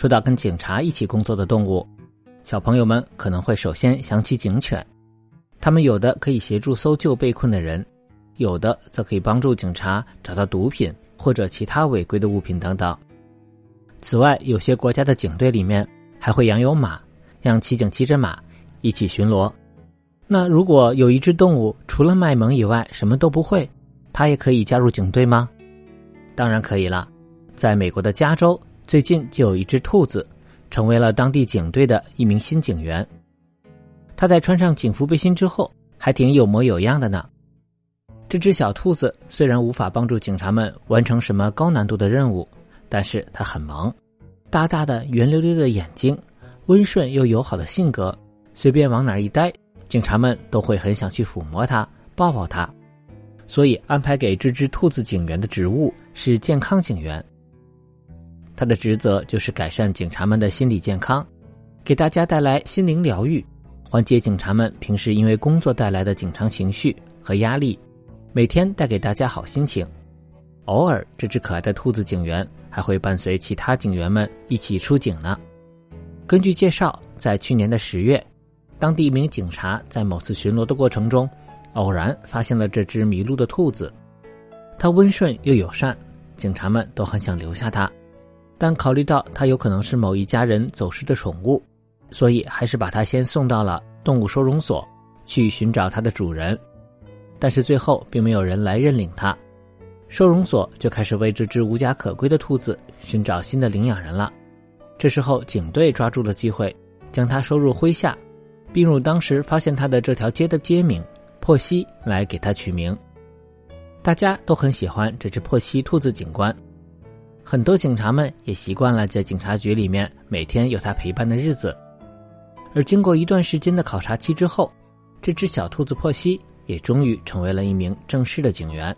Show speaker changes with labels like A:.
A: 说到跟警察一起工作的动物，小朋友们可能会首先想起警犬。他们有的可以协助搜救被困的人，有的则可以帮助警察找到毒品或者其他违规的物品等等。此外，有些国家的警队里面还会养有马，让骑警骑着马一起巡逻。那如果有一只动物除了卖萌以外什么都不会，它也可以加入警队吗？当然可以了。在美国的加州，最近就有一只兔子，成为了当地警队的一名新警员。他在穿上警服背心之后，还挺有模有样的呢。这只小兔子虽然无法帮助警察们完成什么高难度的任务，但是它很萌，大大的圆溜溜的眼睛，温顺又友好的性格，随便往哪儿一待，警察们都会很想去抚摸它、抱抱它。所以安排给这只兔子警员的职务是健康警员。他的职责就是改善警察们的心理健康，给大家带来心灵疗愈，缓解警察们平时因为工作带来的紧张情绪和压力，每天带给大家好心情。偶尔，这只可爱的兔子警员还会伴随其他警员们一起出警呢。根据介绍，在去年的十月，当地一名警察在某次巡逻的过程中，偶然发现了这只迷路的兔子。它温顺又友善，警察们都很想留下它。但考虑到它有可能是某一家人走失的宠物，所以还是把它先送到了动物收容所，去寻找它的主人。但是最后并没有人来认领它，收容所就开始为这只无家可归的兔子寻找新的领养人了。这时候警队抓住了机会，将它收入麾下，并用当时发现它的这条街的街名“珀西”来给它取名。大家都很喜欢这只珀西兔子警官。很多警察们也习惯了在警察局里面每天有他陪伴的日子，而经过一段时间的考察期之后，这只小兔子珀西也终于成为了一名正式的警员。